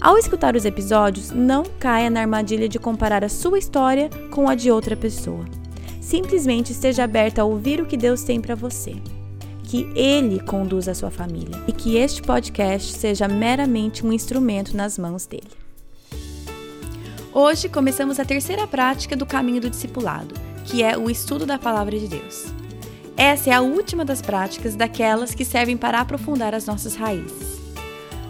Ao escutar os episódios, não caia na armadilha de comparar a sua história com a de outra pessoa. Simplesmente esteja aberta a ouvir o que Deus tem para você. Que Ele conduza a sua família e que este podcast seja meramente um instrumento nas mãos dele. Hoje começamos a terceira prática do caminho do discipulado, que é o estudo da palavra de Deus. Essa é a última das práticas daquelas que servem para aprofundar as nossas raízes.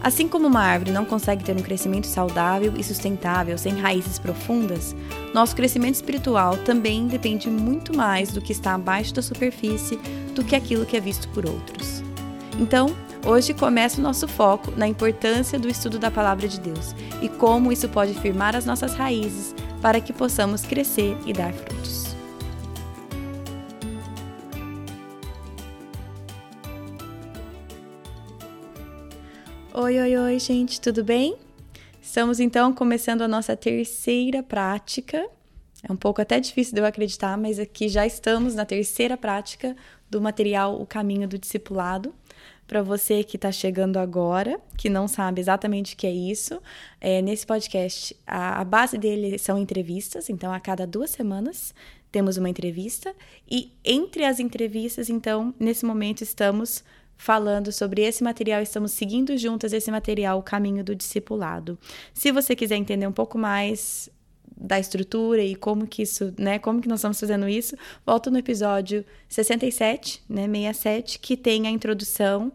Assim como uma árvore não consegue ter um crescimento saudável e sustentável sem raízes profundas, nosso crescimento espiritual também depende muito mais do que está abaixo da superfície do que aquilo que é visto por outros. Então, hoje começa o nosso foco na importância do estudo da palavra de Deus e como isso pode firmar as nossas raízes para que possamos crescer e dar frutos. Oi, oi, oi, gente, tudo bem? Estamos então começando a nossa terceira prática. É um pouco até difícil de eu acreditar, mas aqui já estamos na terceira prática do material O Caminho do Discipulado. Para você que está chegando agora, que não sabe exatamente o que é isso, é, nesse podcast a, a base dele são entrevistas, então a cada duas semanas temos uma entrevista, e entre as entrevistas, então, nesse momento estamos falando sobre esse material, estamos seguindo juntas esse material, o caminho do discipulado. Se você quiser entender um pouco mais da estrutura e como que isso, né, como que nós estamos fazendo isso, volta no episódio 67, né, 67, que tem a introdução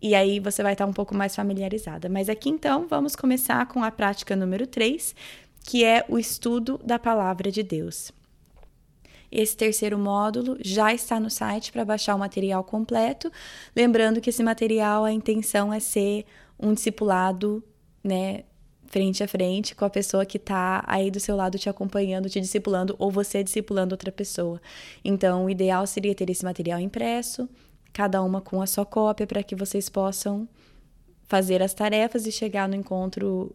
e aí você vai estar um pouco mais familiarizada. Mas aqui então, vamos começar com a prática número 3, que é o estudo da palavra de Deus. Esse terceiro módulo já está no site para baixar o material completo. Lembrando que esse material, a intenção é ser um discipulado, né, frente a frente com a pessoa que está aí do seu lado te acompanhando, te discipulando, ou você discipulando outra pessoa. Então, o ideal seria ter esse material impresso, cada uma com a sua cópia, para que vocês possam fazer as tarefas e chegar no encontro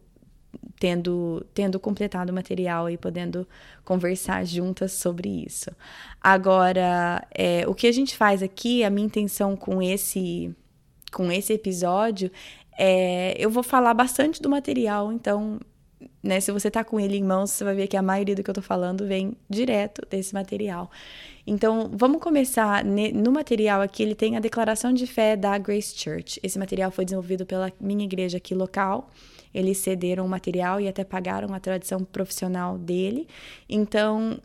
tendo, tendo completado o material e podendo conversar juntas sobre isso. Agora, é, o que a gente faz aqui, a minha intenção com esse, com esse episódio é, eu vou falar bastante do material, então, né, se você tá com ele em mãos, você vai ver que a maioria do que eu tô falando vem direto desse material. Então, vamos começar no material aqui, ele tem a declaração de fé da Grace Church. Esse material foi desenvolvido pela minha igreja aqui local eles cederam o material e até pagaram a tradição profissional dele. Então,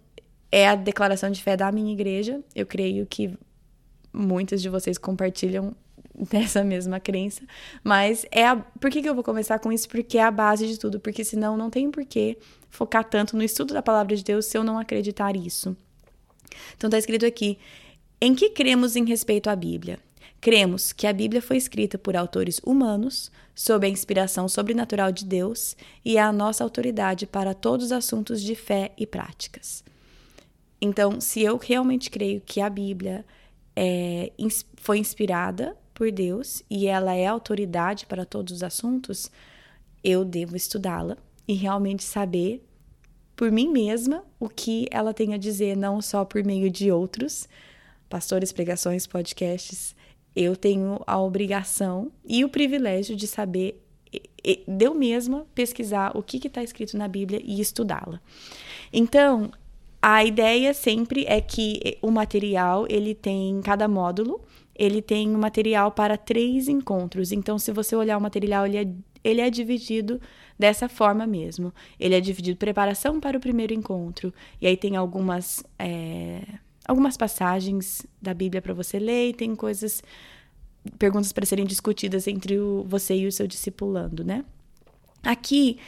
é a declaração de fé da minha igreja. Eu creio que muitos de vocês compartilham dessa mesma crença, mas é a... por que, que eu vou começar com isso? Porque é a base de tudo, porque senão não tem por que focar tanto no estudo da palavra de Deus se eu não acreditar isso. Então tá escrito aqui: em que cremos em respeito à Bíblia? Cremos que a Bíblia foi escrita por autores humanos, sob a inspiração sobrenatural de Deus e é a nossa autoridade para todos os assuntos de fé e práticas. Então, se eu realmente creio que a Bíblia é, foi inspirada por Deus e ela é autoridade para todos os assuntos, eu devo estudá-la e realmente saber por mim mesma o que ela tem a dizer, não só por meio de outros pastores, pregações, podcasts eu tenho a obrigação e o privilégio de saber, de eu mesma pesquisar o que está escrito na Bíblia e estudá-la. Então, a ideia sempre é que o material, ele tem, cada módulo, ele tem um material para três encontros. Então, se você olhar o material, ele é, ele é dividido dessa forma mesmo. Ele é dividido preparação para o primeiro encontro. E aí tem algumas... É, algumas passagens da Bíblia para você ler e tem coisas, perguntas para serem discutidas entre o, você e o seu discipulando, né? Aqui,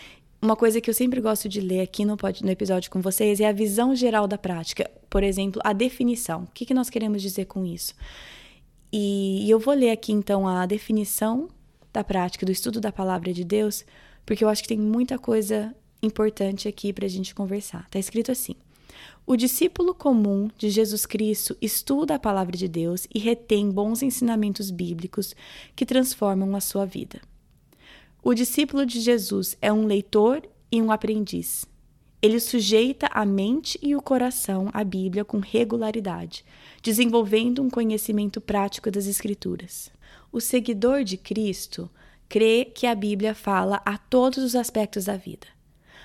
uma coisa que eu sempre gosto de ler aqui no, no episódio com vocês é a visão geral da prática. Por exemplo, a definição. O que, que nós queremos dizer com isso? E, e eu vou ler aqui então a definição da prática, do estudo da palavra de Deus, porque eu acho que tem muita coisa importante aqui para a gente conversar. Está escrito assim: o discípulo comum de Jesus Cristo estuda a palavra de Deus e retém bons ensinamentos bíblicos que transformam a sua vida. O discípulo de Jesus é um leitor e um aprendiz. Ele sujeita a mente e o coração à Bíblia com regularidade, desenvolvendo um conhecimento prático das Escrituras. O seguidor de Cristo crê que a Bíblia fala a todos os aspectos da vida.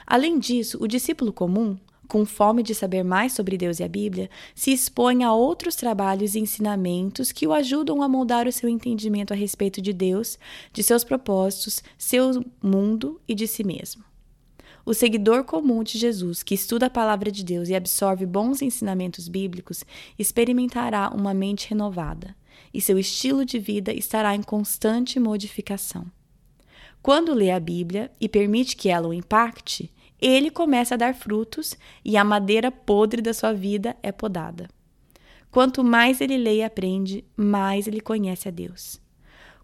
Além disso, o discípulo comum, com fome de saber mais sobre Deus e a Bíblia, se expõe a outros trabalhos e ensinamentos que o ajudam a moldar o seu entendimento a respeito de Deus, de seus propósitos, seu mundo e de si mesmo. O seguidor comum de Jesus, que estuda a palavra de Deus e absorve bons ensinamentos bíblicos, experimentará uma mente renovada, e seu estilo de vida estará em constante modificação. Quando lê a Bíblia e permite que ela o impacte, ele começa a dar frutos e a madeira podre da sua vida é podada. Quanto mais ele lê e aprende, mais ele conhece a Deus.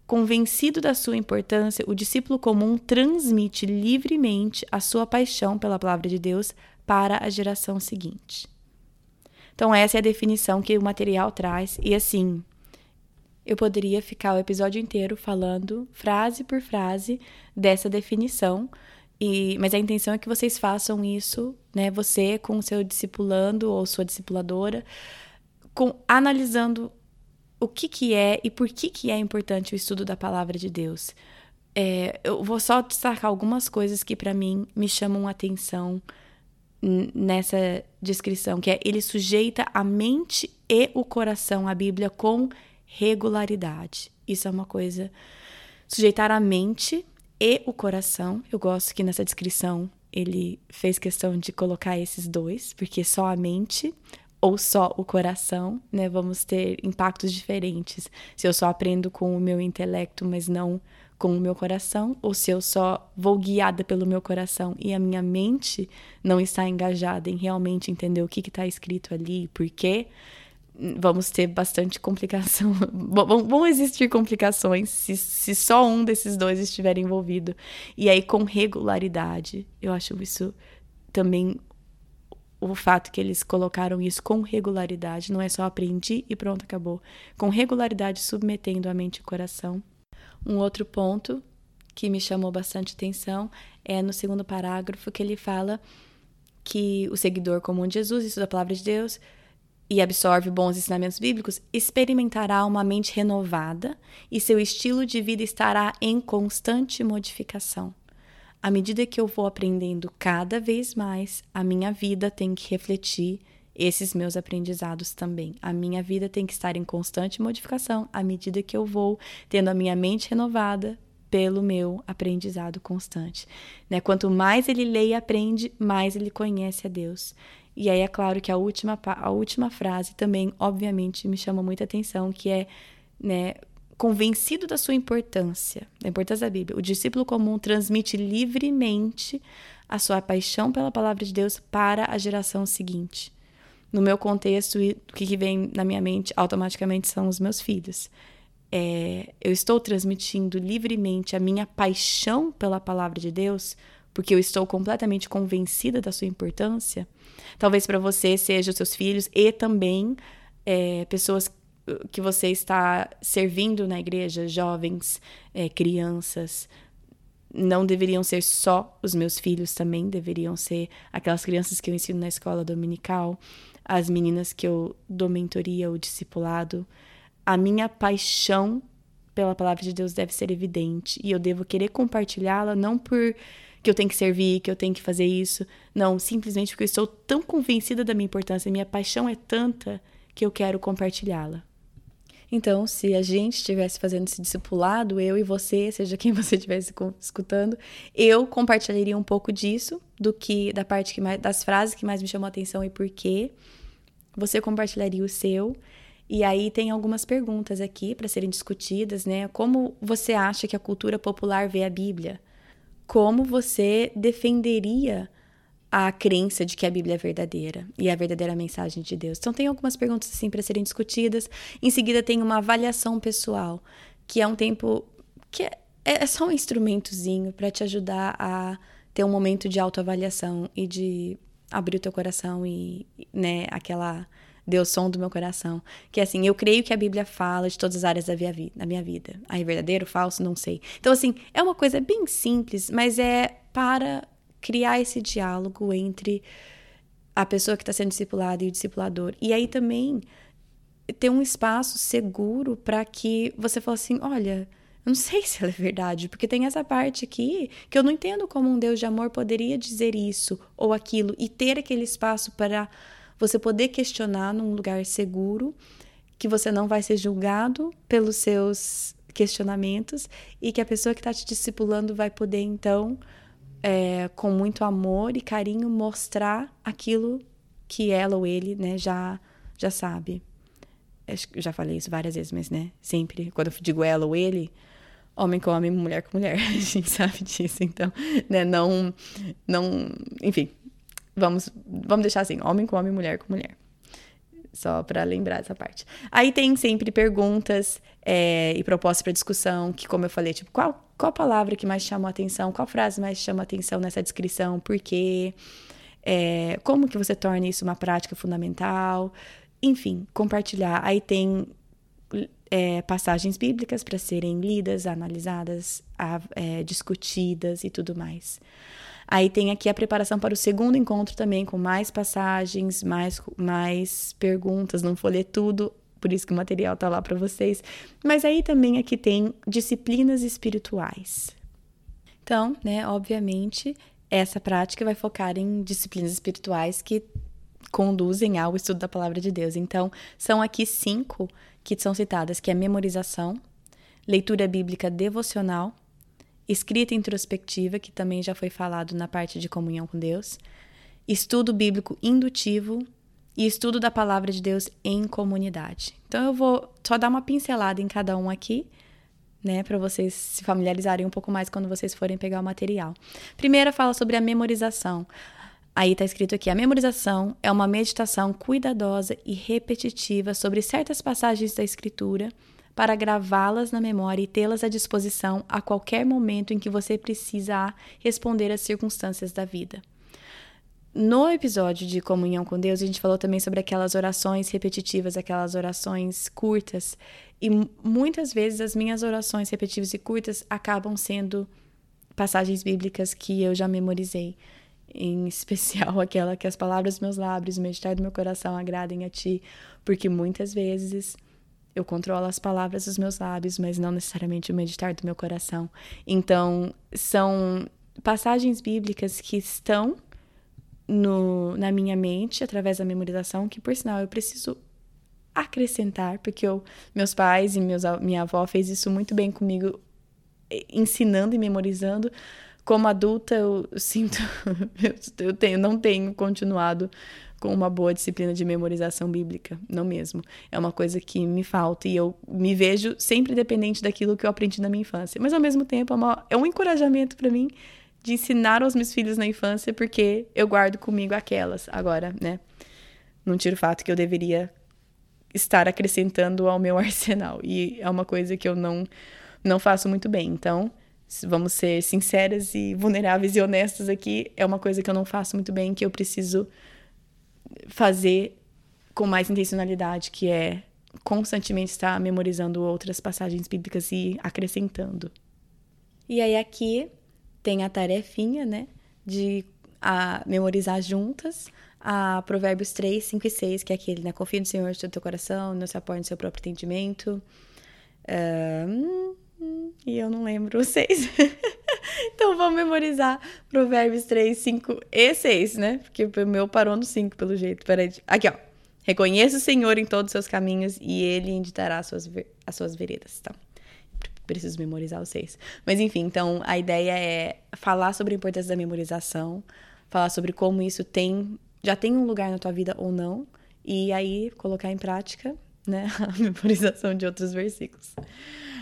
Convencido da sua importância, o discípulo comum transmite livremente a sua paixão pela palavra de Deus para a geração seguinte. Então, essa é a definição que o material traz, e assim, eu poderia ficar o episódio inteiro falando frase por frase dessa definição, e, mas a intenção é que vocês façam isso, né? Você com o seu discipulando ou sua discipuladora, com analisando o que, que é e por que, que é importante o estudo da palavra de Deus. É, eu vou só destacar algumas coisas que para mim me chamam atenção nessa descrição, que é ele sujeita a mente e o coração à Bíblia com regularidade. Isso é uma coisa. Sujeitar a mente e o coração. Eu gosto que nessa descrição ele fez questão de colocar esses dois, porque só a mente ou só o coração, né? Vamos ter impactos diferentes. Se eu só aprendo com o meu intelecto, mas não com o meu coração, ou se eu só vou guiada pelo meu coração e a minha mente não está engajada em realmente entender o que está escrito ali, por quê, vamos ter bastante complicação. vão, vão existir complicações se, se só um desses dois estiver envolvido. E aí, com regularidade, eu acho isso também o fato que eles colocaram isso com regularidade, não é só aprendi e pronto, acabou. Com regularidade, submetendo a mente e o coração. Um outro ponto que me chamou bastante atenção é no segundo parágrafo que ele fala que o seguidor comum de Jesus, estuda a palavra de Deus e absorve bons ensinamentos bíblicos, experimentará uma mente renovada e seu estilo de vida estará em constante modificação. À medida que eu vou aprendendo cada vez mais, a minha vida tem que refletir esses meus aprendizados também. A minha vida tem que estar em constante modificação à medida que eu vou tendo a minha mente renovada pelo meu aprendizado constante. Né? Quanto mais ele lê e aprende, mais ele conhece a Deus. E aí é claro que a última, a última frase também, obviamente, me chama muita atenção, que é né, convencido da sua importância, da importância da Bíblia, o discípulo comum transmite livremente a sua paixão pela palavra de Deus para a geração seguinte. No meu contexto, o que vem na minha mente automaticamente são os meus filhos. É, eu estou transmitindo livremente a minha paixão pela palavra de Deus, porque eu estou completamente convencida da sua importância. Talvez para você seja os seus filhos e também é, pessoas que você está servindo na igreja, jovens, é, crianças, não deveriam ser só os meus filhos também, deveriam ser aquelas crianças que eu ensino na escola dominical, as meninas que eu dou mentoria, o discipulado. A minha paixão pela palavra de Deus deve ser evidente e eu devo querer compartilhá-la não por que eu tenho que servir, que eu tenho que fazer isso, não, simplesmente porque eu estou tão convencida da minha importância, minha paixão é tanta que eu quero compartilhá-la. Então, se a gente estivesse fazendo esse discipulado, eu e você, seja quem você estivesse escutando, eu compartilharia um pouco disso, do que da parte que mais, das frases que mais me chamou a atenção e por quê. Você compartilharia o seu. E aí tem algumas perguntas aqui para serem discutidas, né? Como você acha que a cultura popular vê a Bíblia? Como você defenderia a crença de que a Bíblia é verdadeira e a verdadeira mensagem de Deus. Então tem algumas perguntas assim para serem discutidas. Em seguida tem uma avaliação pessoal, que é um tempo que é, é só um instrumentozinho para te ajudar a ter um momento de autoavaliação e de abrir o teu coração e, né, aquela deu som do meu coração. Que assim, eu creio que a Bíblia fala de todas as áreas da minha, vida, da minha vida. Aí, verdadeiro, falso, não sei. Então, assim, é uma coisa bem simples, mas é para criar esse diálogo entre a pessoa que está sendo discipulada e o discipulador. E aí também ter um espaço seguro para que você fale assim: olha, eu não sei se ela é verdade, porque tem essa parte aqui que eu não entendo como um Deus de amor poderia dizer isso ou aquilo e ter aquele espaço para você poder questionar num lugar seguro, que você não vai ser julgado pelos seus questionamentos e que a pessoa que está te discipulando vai poder então é, com muito amor e carinho, mostrar aquilo que ela ou ele, né, já, já sabe. Eu já falei isso várias vezes, mas, né, sempre, quando eu digo ela ou ele, homem com homem, mulher com mulher, a gente sabe disso, então, né, não, não, enfim, vamos, vamos deixar assim, homem com homem, mulher com mulher. Só para lembrar essa parte. Aí tem sempre perguntas é, e propostas para discussão, que, como eu falei, tipo, qual qual palavra que mais chamou a atenção? Qual frase mais chama a atenção nessa descrição? Por quê? É, como que você torna isso uma prática fundamental? Enfim, compartilhar. Aí tem é, passagens bíblicas para serem lidas, analisadas, é, discutidas e tudo mais. Aí tem aqui a preparação para o segundo encontro também, com mais passagens, mais, mais perguntas, não vou ler tudo, por isso que o material tá lá para vocês. Mas aí também aqui tem disciplinas espirituais. Então, né, obviamente, essa prática vai focar em disciplinas espirituais que conduzem ao estudo da palavra de Deus. Então, são aqui cinco que são citadas, que é memorização, leitura bíblica devocional, escrita introspectiva, que também já foi falado na parte de comunhão com Deus, estudo bíblico indutivo e estudo da palavra de Deus em comunidade. Então eu vou só dar uma pincelada em cada um aqui, né, para vocês se familiarizarem um pouco mais quando vocês forem pegar o material. Primeira fala sobre a memorização. Aí está escrito aqui: a memorização é uma meditação cuidadosa e repetitiva sobre certas passagens da Escritura para gravá-las na memória e tê-las à disposição a qualquer momento em que você precisar responder às circunstâncias da vida. No episódio de comunhão com Deus, a gente falou também sobre aquelas orações repetitivas, aquelas orações curtas. E muitas vezes as minhas orações repetitivas e curtas acabam sendo passagens bíblicas que eu já memorizei. Em especial aquela que as palavras dos meus lábios, o meditar do meu coração agradem a ti, porque muitas vezes eu controlo as palavras dos meus lábios, mas não necessariamente o meditar do meu coração. Então, são passagens bíblicas que estão no, na minha mente através da memorização, que por sinal eu preciso acrescentar, porque eu, meus pais e meus, minha avó fez isso muito bem comigo, ensinando e memorizando. Como adulta, eu sinto, eu tenho, não tenho continuado com uma boa disciplina de memorização bíblica, não mesmo. É uma coisa que me falta e eu me vejo sempre dependente daquilo que eu aprendi na minha infância. Mas ao mesmo tempo é, uma, é um encorajamento para mim de ensinar aos meus filhos na infância, porque eu guardo comigo aquelas. Agora, né? Não tiro o fato que eu deveria estar acrescentando ao meu arsenal. E é uma coisa que eu não, não faço muito bem. Então, vamos ser sinceras e vulneráveis e honestas aqui. É uma coisa que eu não faço muito bem, que eu preciso fazer com mais intencionalidade, que é constantemente estar memorizando outras passagens bíblicas e acrescentando. E aí aqui tem a tarefinha, né, de a memorizar juntas a Provérbios 3, 5 e 6, que é aquele, né? Confia no Senhor de todo teu coração, não se apoie no seu próprio entendimento. Um, e eu não lembro 6. então vamos memorizar Provérbios 3, 5 e 6, né? Porque o meu parou no 5, pelo jeito. Peraí. Aqui, ó. Reconheça o Senhor em todos os seus caminhos e ele indicará as suas, as suas veredas. Então, preciso memorizar os seis. Mas enfim, então a ideia é falar sobre a importância da memorização, falar sobre como isso tem já tem um lugar na tua vida ou não, e aí colocar em prática, né, a memorização de outros versículos.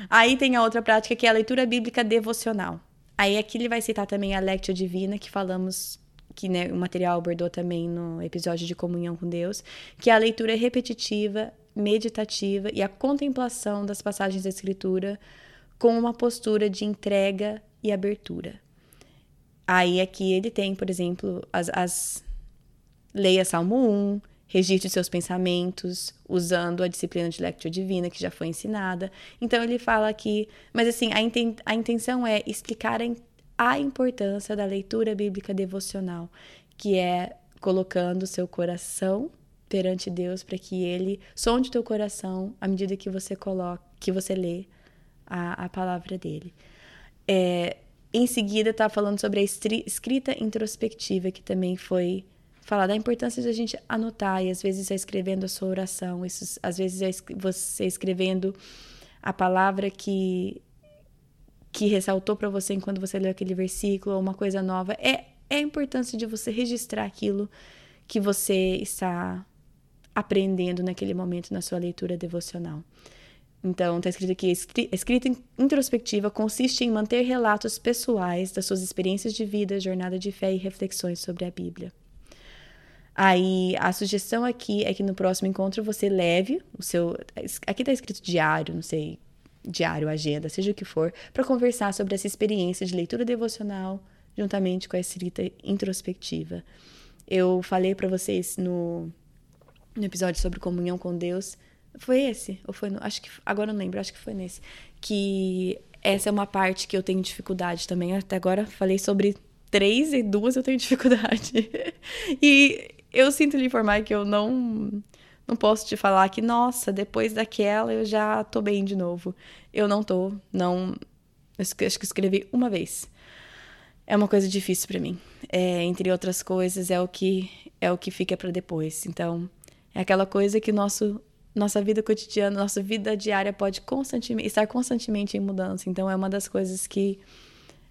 Aí tem a outra prática que é a leitura bíblica devocional. Aí aqui ele vai citar também a Lectio Divina, que falamos que né, o material abordou também no episódio de comunhão com Deus, que é a leitura repetitiva, meditativa e a contemplação das passagens da Escritura com uma postura de entrega e abertura. Aí aqui ele tem, por exemplo, as, as leia Salmo 1, registre seus pensamentos usando a disciplina de Lectio Divina que já foi ensinada. Então ele fala aqui, mas assim, a, inten a intenção é explicar a importância da leitura bíblica devocional, que é colocando seu coração perante Deus para que ele sonde teu coração à medida que você coloca, que você lê a, a palavra dele. É, em seguida, está falando sobre a escrita introspectiva, que também foi falar da importância de a gente anotar e às vezes é escrevendo a sua oração, isso, às vezes é você escrevendo a palavra que que ressaltou para você enquanto você leu aquele versículo ou uma coisa nova. É, é a importância de você registrar aquilo que você está aprendendo naquele momento na sua leitura devocional. Então, está escrito aqui: escrita introspectiva consiste em manter relatos pessoais das suas experiências de vida, jornada de fé e reflexões sobre a Bíblia. Aí, a sugestão aqui é que no próximo encontro você leve o seu. Aqui está escrito diário, não sei, diário, agenda, seja o que for, para conversar sobre essa experiência de leitura devocional juntamente com a escrita introspectiva. Eu falei para vocês no no episódio sobre comunhão com Deus. Foi esse? Ou foi no, acho que agora não lembro, acho que foi nesse. Que essa é uma parte que eu tenho dificuldade também. Até agora falei sobre três e duas eu tenho dificuldade. e eu sinto lhe informar que eu não não posso te falar que, nossa, depois daquela eu já tô bem de novo. Eu não tô, não. Acho que escrevi uma vez. É uma coisa difícil para mim. É, entre outras coisas, é o que é o que fica para depois. Então, é aquela coisa que nosso, nossa vida cotidiana, nossa vida diária pode constantemente estar constantemente em mudança. Então é uma das coisas que,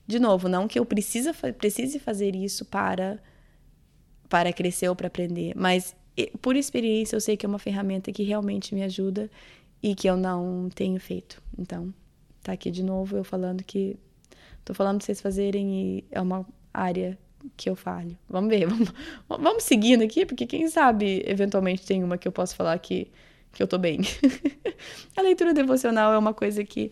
de novo, não que eu precisa, precise fazer isso para para crescer ou para aprender, mas por experiência eu sei que é uma ferramenta que realmente me ajuda e que eu não tenho feito. Então, tá aqui de novo eu falando que tô falando pra vocês fazerem e é uma área que eu falho. Vamos ver, vamos, vamos seguindo aqui, porque quem sabe eventualmente tem uma que eu posso falar que, que eu tô bem. a leitura devocional é uma coisa que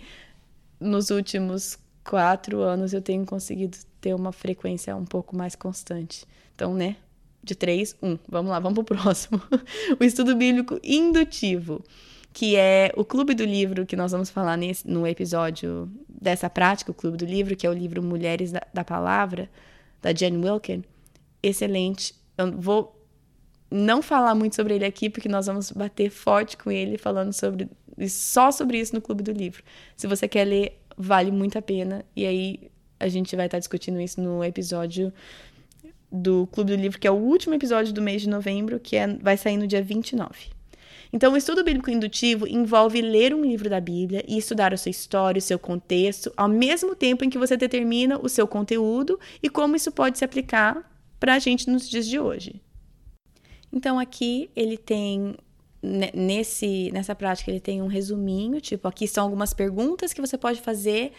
nos últimos quatro anos eu tenho conseguido ter uma frequência um pouco mais constante. Então, né? De três, um. Vamos lá, vamos pro próximo. o estudo bíblico indutivo, que é o clube do livro que nós vamos falar nesse, no episódio dessa prática, o clube do livro, que é o livro Mulheres da, da Palavra da Jen Wilkin, excelente. Eu vou não falar muito sobre ele aqui, porque nós vamos bater forte com ele falando sobre só sobre isso no Clube do Livro. Se você quer ler, vale muito a pena. E aí a gente vai estar discutindo isso no episódio do Clube do Livro, que é o último episódio do mês de novembro, que é, vai sair no dia 29. Então, o estudo bíblico indutivo envolve ler um livro da Bíblia e estudar a sua história, o seu contexto, ao mesmo tempo em que você determina o seu conteúdo e como isso pode se aplicar para a gente nos dias de hoje. Então, aqui ele tem nesse nessa prática ele tem um resuminho, tipo, aqui estão algumas perguntas que você pode fazer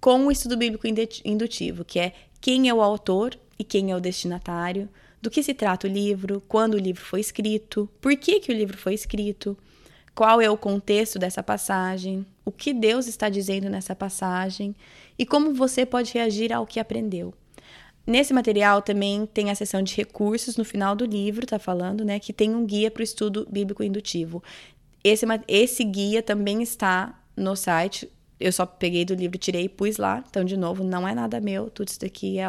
com o estudo bíblico indutivo, que é quem é o autor e quem é o destinatário, do que se trata o livro, quando o livro foi escrito, por que, que o livro foi escrito, qual é o contexto dessa passagem, o que Deus está dizendo nessa passagem e como você pode reagir ao que aprendeu. Nesse material também tem a seção de recursos no final do livro, tá falando, né, que tem um guia para o estudo bíblico indutivo. Esse, esse guia também está no site. Eu só peguei do livro, tirei e pus lá. Então, de novo, não é nada meu, tudo isso daqui é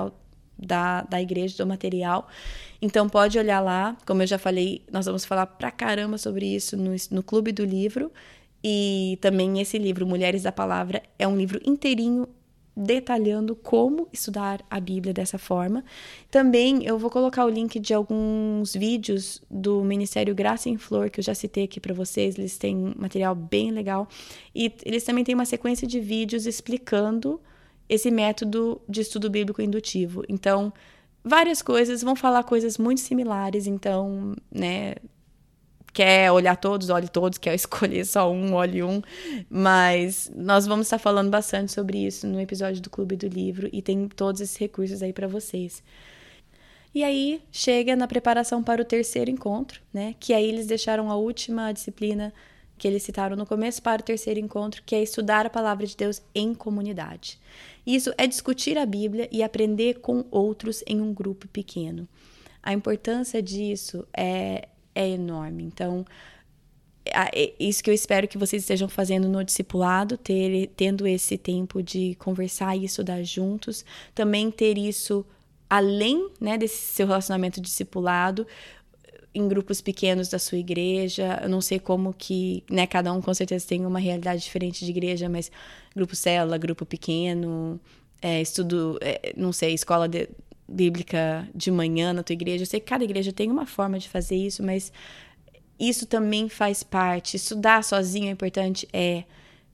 da, da igreja, do material. Então pode olhar lá, como eu já falei, nós vamos falar pra caramba sobre isso no, no Clube do Livro. E também esse livro, Mulheres da Palavra, é um livro inteirinho detalhando como estudar a Bíblia dessa forma. Também eu vou colocar o link de alguns vídeos do Ministério Graça em Flor, que eu já citei aqui para vocês. Eles têm material bem legal. E eles também têm uma sequência de vídeos explicando esse método de estudo bíblico indutivo. Então, várias coisas vão falar coisas muito similares, então, né, quer olhar todos, olhe todos, quer escolher só um, olhe um, mas nós vamos estar falando bastante sobre isso no episódio do Clube do Livro e tem todos esses recursos aí para vocês. E aí chega na preparação para o terceiro encontro, né? Que aí eles deixaram a última disciplina que eles citaram no começo para o terceiro encontro, que é estudar a palavra de Deus em comunidade. Isso é discutir a Bíblia e aprender com outros em um grupo pequeno. A importância disso é, é enorme. Então, é isso que eu espero que vocês estejam fazendo no discipulado, ter, tendo esse tempo de conversar e estudar juntos, também ter isso além né, desse seu relacionamento discipulado, em grupos pequenos da sua igreja. Eu não sei como que, né, cada um com certeza tem uma realidade diferente de igreja, mas grupo célula, grupo pequeno, é, estudo, é, não sei, escola de, bíblica de manhã na tua igreja. Eu sei que cada igreja tem uma forma de fazer isso, mas isso também faz parte. Estudar sozinho é importante? É.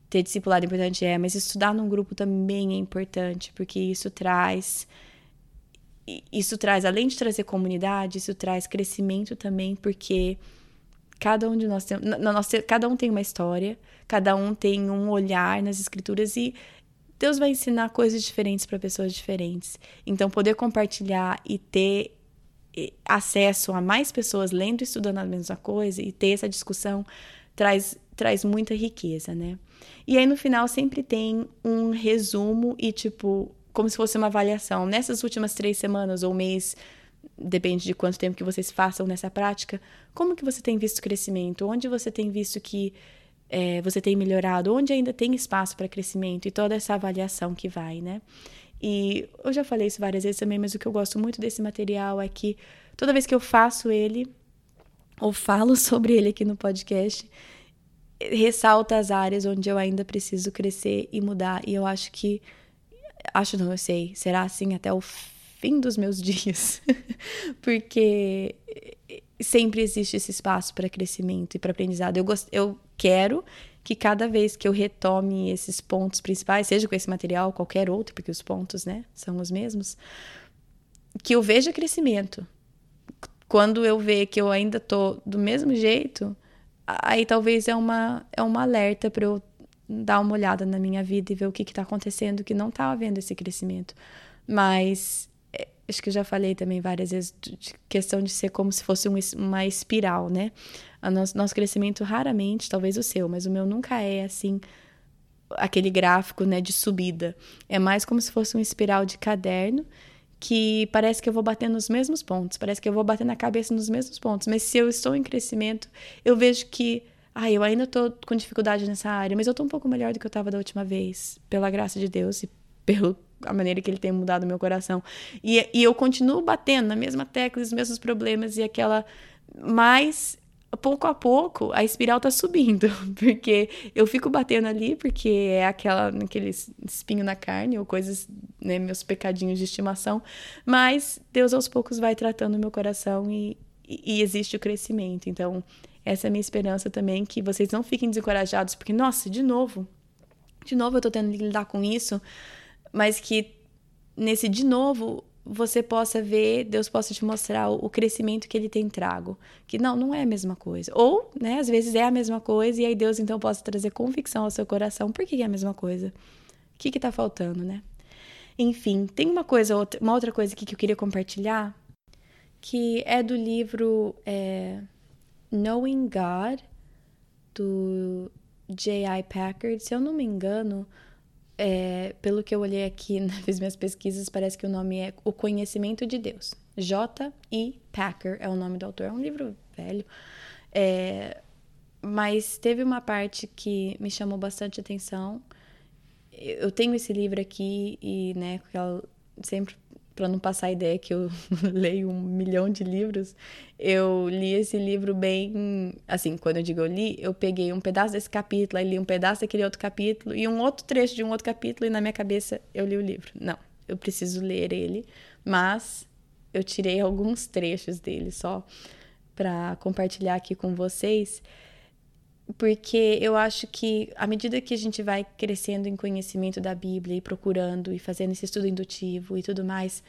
Ter discipulado é importante? É. Mas estudar num grupo também é importante, porque isso traz. Isso traz, além de trazer comunidade, isso traz crescimento também, porque cada um de nós tem, cada um tem uma história, cada um tem um olhar nas escrituras e Deus vai ensinar coisas diferentes para pessoas diferentes. Então, poder compartilhar e ter acesso a mais pessoas lendo e estudando a mesma coisa e ter essa discussão traz, traz muita riqueza, né? E aí no final sempre tem um resumo e tipo, como se fosse uma avaliação. Nessas últimas três semanas ou mês, depende de quanto tempo que vocês façam nessa prática, como que você tem visto crescimento? Onde você tem visto que é, você tem melhorado? Onde ainda tem espaço para crescimento? E toda essa avaliação que vai, né? E eu já falei isso várias vezes também, mas o que eu gosto muito desse material é que toda vez que eu faço ele, ou falo sobre ele aqui no podcast, ressalta as áreas onde eu ainda preciso crescer e mudar. E eu acho que. Acho não, eu sei. Será assim até o fim dos meus dias. Porque sempre existe esse espaço para crescimento e para aprendizado. Eu, gost, eu quero que cada vez que eu retome esses pontos principais, seja com esse material, qualquer outro, porque os pontos, né, são os mesmos, que eu veja crescimento. Quando eu ver que eu ainda tô do mesmo jeito, aí talvez é uma é uma alerta para eu dar uma olhada na minha vida e ver o que está acontecendo que não está havendo esse crescimento. Mas é, acho que eu já falei também várias vezes de questão de ser como se fosse um, uma espiral, né? O nosso, nosso crescimento raramente, talvez o seu, mas o meu nunca é assim aquele gráfico, né, de subida. É mais como se fosse uma espiral de caderno que parece que eu vou bater nos mesmos pontos, parece que eu vou bater na cabeça nos mesmos pontos, mas se eu estou em crescimento, eu vejo que ah, eu ainda estou com dificuldade nessa área, mas eu estou um pouco melhor do que eu estava da última vez, pela graça de Deus e pelo a maneira que ele tem mudado meu coração. E, e eu continuo batendo na mesma tecla, os mesmos problemas e aquela mais pouco a pouco a espiral tá subindo, porque eu fico batendo ali porque é aquela aquele espinho na carne ou coisas, né, meus pecadinhos de estimação, mas Deus aos poucos vai tratando meu coração e, e, e existe o crescimento. Então, essa é a minha esperança também que vocês não fiquem desencorajados, porque nossa, de novo, de novo eu tô tendo que lidar com isso, mas que nesse de novo você possa ver, Deus possa te mostrar o, crescimento que ele tem trago. Que não, não é a mesma coisa. Ou, né, às vezes é a mesma coisa, e aí Deus então possa trazer convicção ao seu coração. Por que é a mesma coisa? O que está faltando, né? Enfim, tem uma coisa, uma outra coisa aqui que eu queria compartilhar, que é do livro é, Knowing God, do J.I. Packard. Se eu não me engano, é, pelo que eu olhei aqui, nas minhas pesquisas, parece que o nome é O Conhecimento de Deus. J. E. Packer é o nome do autor. É um livro velho. É, mas teve uma parte que me chamou bastante atenção. Eu tenho esse livro aqui e, né, sempre para não passar a ideia que eu leio um milhão de livros, eu li esse livro bem. Assim, quando eu digo eu li, eu peguei um pedaço desse capítulo, aí li um pedaço daquele outro capítulo e um outro trecho de um outro capítulo, e na minha cabeça eu li o livro. Não, eu preciso ler ele, mas eu tirei alguns trechos dele só para compartilhar aqui com vocês porque eu acho que à medida que a gente vai crescendo em conhecimento da Bíblia e procurando e fazendo esse estudo indutivo e tudo mais,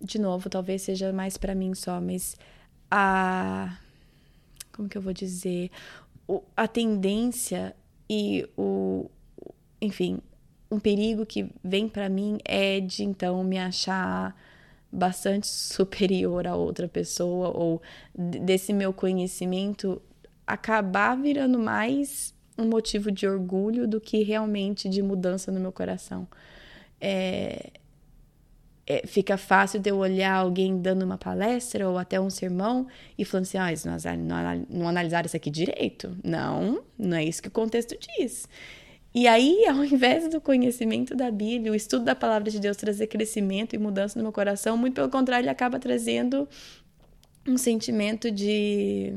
de novo, talvez seja mais para mim só, mas a como que eu vou dizer, o, a tendência e o enfim, um perigo que vem para mim é de então me achar bastante superior a outra pessoa ou desse meu conhecimento acabar virando mais um motivo de orgulho do que realmente de mudança no meu coração. É, é, fica fácil de eu olhar alguém dando uma palestra ou até um sermão e falando assim: ah, não, não, não analisaram isso aqui direito. Não, não é isso que o contexto diz. E aí, ao invés do conhecimento da Bíblia, o estudo da palavra de Deus trazer crescimento e mudança no meu coração, muito pelo contrário, ele acaba trazendo um sentimento de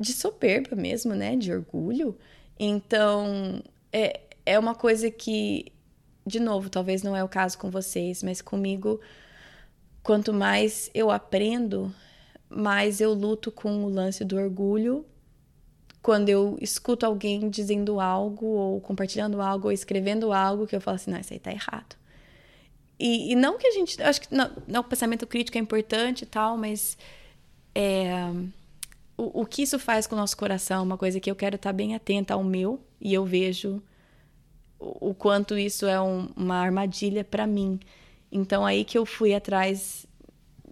de soberba mesmo, né, de orgulho. Então, é, é uma coisa que de novo, talvez não é o caso com vocês, mas comigo quanto mais eu aprendo, mais eu luto com o lance do orgulho quando eu escuto alguém dizendo algo, ou compartilhando algo, ou escrevendo algo, que eu falo assim, não, isso aí tá errado. E, e não que a gente. Acho que não, não, o pensamento crítico é importante e tal, mas. É, o, o que isso faz com o nosso coração, uma coisa que eu quero estar bem atenta ao meu, e eu vejo o, o quanto isso é um, uma armadilha para mim. Então, aí que eu fui atrás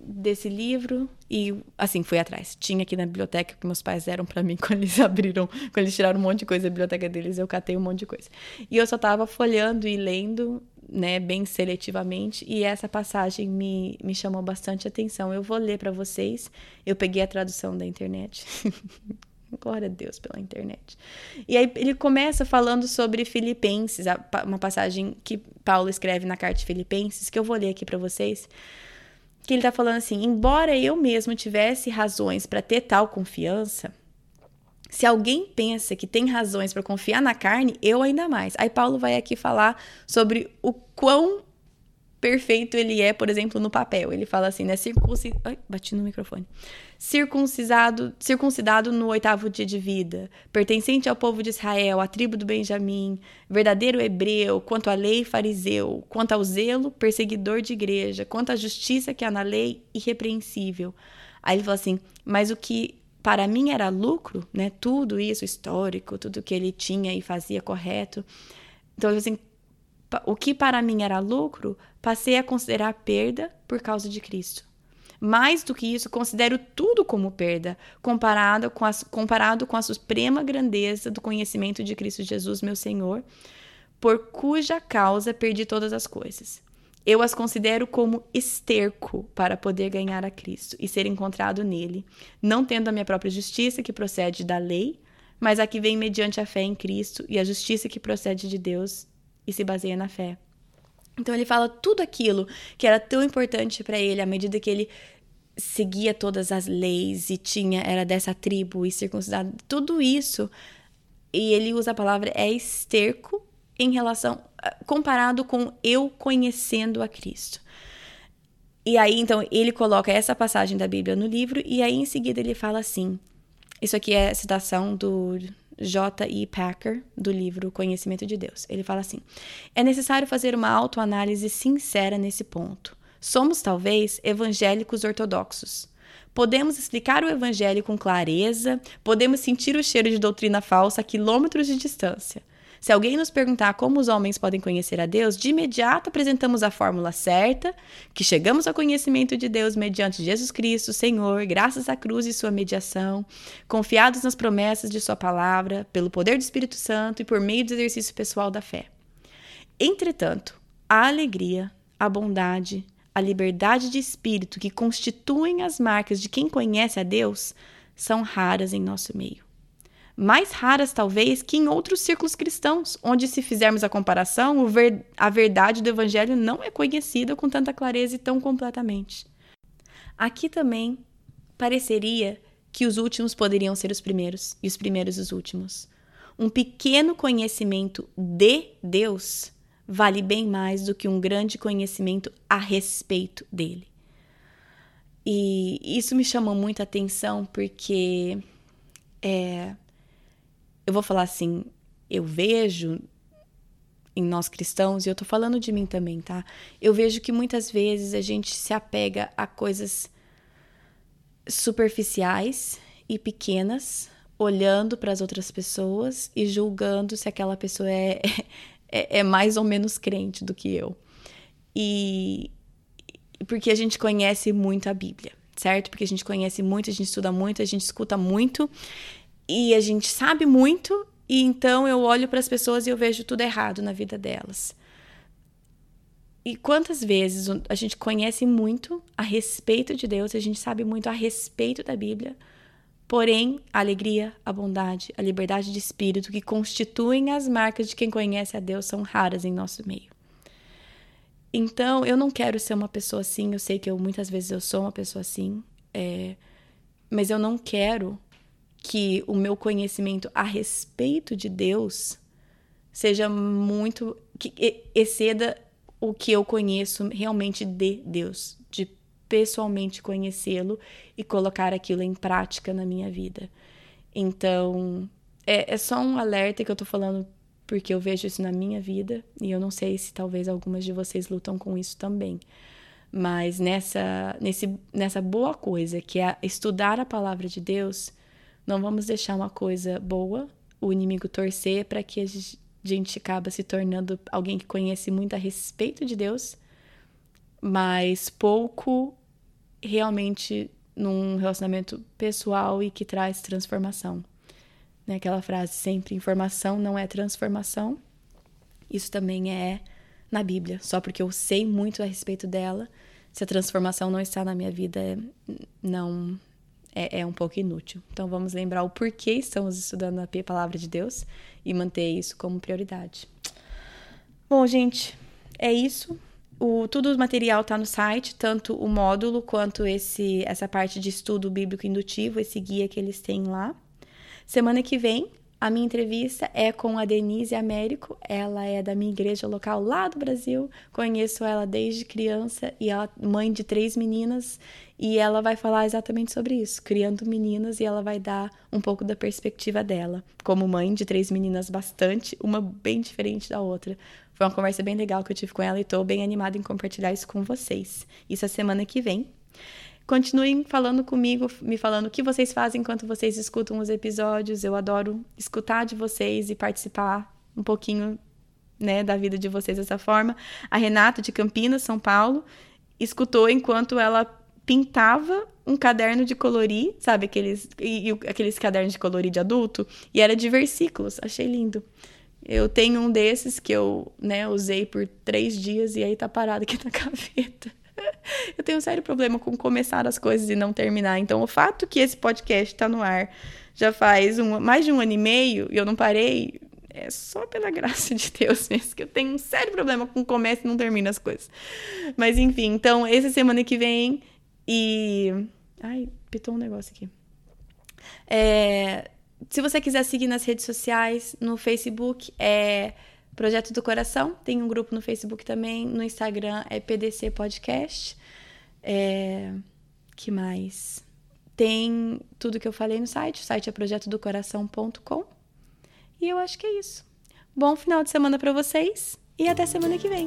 desse livro e assim fui atrás. Tinha aqui na biblioteca que meus pais deram para mim quando eles abriram, quando eles tiraram um monte de coisa da biblioteca deles, eu catei um monte de coisa. E eu só tava folhando e lendo, né, bem seletivamente, e essa passagem me, me chamou bastante atenção. Eu vou ler para vocês. Eu peguei a tradução da internet. Glória a Deus pela internet. E aí ele começa falando sobre Filipenses, uma passagem que Paulo escreve na carta de Filipenses, que eu vou ler aqui para vocês que ele está falando assim: embora eu mesmo tivesse razões para ter tal confiança, se alguém pensa que tem razões para confiar na carne, eu ainda mais. Aí Paulo vai aqui falar sobre o quão perfeito ele é, por exemplo, no papel. Ele fala assim, né? Circuncidado. Ai, bati no microfone. Circuncisado, circuncidado no oitavo dia de vida, pertencente ao povo de Israel, à tribo do Benjamim, verdadeiro hebreu, quanto à lei, fariseu, quanto ao zelo, perseguidor de igreja, quanto à justiça que há na lei, irrepreensível. Aí ele fala assim: mas o que para mim era lucro, né? Tudo isso histórico, tudo que ele tinha e fazia correto. Então, assim, o que para mim era lucro, passei a considerar perda por causa de Cristo. Mais do que isso, considero tudo como perda, comparado com, a, comparado com a suprema grandeza do conhecimento de Cristo Jesus, meu Senhor, por cuja causa perdi todas as coisas. Eu as considero como esterco para poder ganhar a Cristo e ser encontrado nele, não tendo a minha própria justiça que procede da lei, mas a que vem mediante a fé em Cristo e a justiça que procede de Deus e se baseia na fé. Então ele fala tudo aquilo que era tão importante para ele à medida que ele seguia todas as leis e tinha era dessa tribo e circuncidado, tudo isso. E ele usa a palavra é esterco em relação comparado com eu conhecendo a Cristo. E aí então ele coloca essa passagem da Bíblia no livro e aí em seguida ele fala assim: isso aqui é citação do J.E. Packer, do livro Conhecimento de Deus. Ele fala assim: é necessário fazer uma autoanálise sincera nesse ponto. Somos, talvez, evangélicos ortodoxos. Podemos explicar o evangelho com clareza, podemos sentir o cheiro de doutrina falsa a quilômetros de distância. Se alguém nos perguntar como os homens podem conhecer a Deus, de imediato apresentamos a fórmula certa, que chegamos ao conhecimento de Deus mediante Jesus Cristo, Senhor, graças à cruz e sua mediação, confiados nas promessas de sua palavra, pelo poder do Espírito Santo e por meio do exercício pessoal da fé. Entretanto, a alegria, a bondade, a liberdade de espírito que constituem as marcas de quem conhece a Deus são raras em nosso meio mais raras talvez que em outros círculos cristãos, onde, se fizermos a comparação, ver, a verdade do Evangelho não é conhecida com tanta clareza e tão completamente. Aqui também pareceria que os últimos poderiam ser os primeiros e os primeiros os últimos. Um pequeno conhecimento de Deus vale bem mais do que um grande conhecimento a respeito dele. E isso me chamou muita atenção porque é, eu vou falar assim, eu vejo em nós cristãos, e eu tô falando de mim também, tá? Eu vejo que muitas vezes a gente se apega a coisas superficiais e pequenas, olhando para as outras pessoas e julgando se aquela pessoa é, é, é, mais ou menos crente do que eu. E porque a gente conhece muito a Bíblia. certo? Porque a gente conhece muito, a gente estuda muito, a gente escuta muito e a gente sabe muito, e então eu olho para as pessoas e eu vejo tudo errado na vida delas. E quantas vezes a gente conhece muito a respeito de Deus, a gente sabe muito a respeito da Bíblia, porém a alegria, a bondade, a liberdade de espírito que constituem as marcas de quem conhece a Deus são raras em nosso meio. Então, eu não quero ser uma pessoa assim. Eu sei que eu muitas vezes eu sou uma pessoa assim, é, mas eu não quero que o meu conhecimento a respeito de Deus seja muito que exceda o que eu conheço realmente de Deus, de pessoalmente conhecê-lo e colocar aquilo em prática na minha vida. Então, é, é só um alerta que eu tô falando porque eu vejo isso na minha vida e eu não sei se talvez algumas de vocês lutam com isso também. Mas nessa, nesse, nessa boa coisa que é estudar a palavra de Deus, não vamos deixar uma coisa boa o inimigo torcer para que a gente acaba se tornando alguém que conhece muito a respeito de Deus, mas pouco realmente num relacionamento pessoal e que traz transformação né? Aquela frase sempre informação não é transformação. Isso também é na Bíblia. Só porque eu sei muito a respeito dela, se a transformação não está na minha vida, não é, é um pouco inútil. Então vamos lembrar o porquê estamos estudando a palavra de Deus e manter isso como prioridade. Bom, gente, é isso. O, tudo o material está no site, tanto o módulo quanto esse essa parte de estudo bíblico indutivo, esse guia que eles têm lá. Semana que vem, a minha entrevista é com a Denise Américo. Ela é da minha igreja local lá do Brasil. Conheço ela desde criança e ela mãe de três meninas e ela vai falar exatamente sobre isso, criando meninas e ela vai dar um pouco da perspectiva dela, como mãe de três meninas bastante, uma bem diferente da outra. Foi uma conversa bem legal que eu tive com ela e estou bem animada em compartilhar isso com vocês. Isso é semana que vem. Continuem falando comigo, me falando o que vocês fazem enquanto vocês escutam os episódios. Eu adoro escutar de vocês e participar um pouquinho né, da vida de vocês dessa forma. A Renata, de Campinas, São Paulo, escutou enquanto ela pintava um caderno de colorir, sabe, aqueles, e, e, aqueles cadernos de colorir de adulto, e era de versículos. Achei lindo. Eu tenho um desses que eu né, usei por três dias e aí tá parado aqui na gaveta. eu tenho um sério problema com começar as coisas e não terminar. Então, o fato que esse podcast está no ar já faz um, mais de um ano e meio e eu não parei, é só pela graça de Deus mesmo, que eu tenho um sério problema com começo e não termina as coisas. Mas enfim, então, essa semana que vem e. Ai, pitou um negócio aqui. É, se você quiser seguir nas redes sociais, no Facebook é Projeto do Coração, tem um grupo no Facebook também, no Instagram é PDC Podcast. É... Que mais? Tem tudo que eu falei no site, o site é projetodocoração.com. E eu acho que é isso. Bom final de semana para vocês e até semana que vem.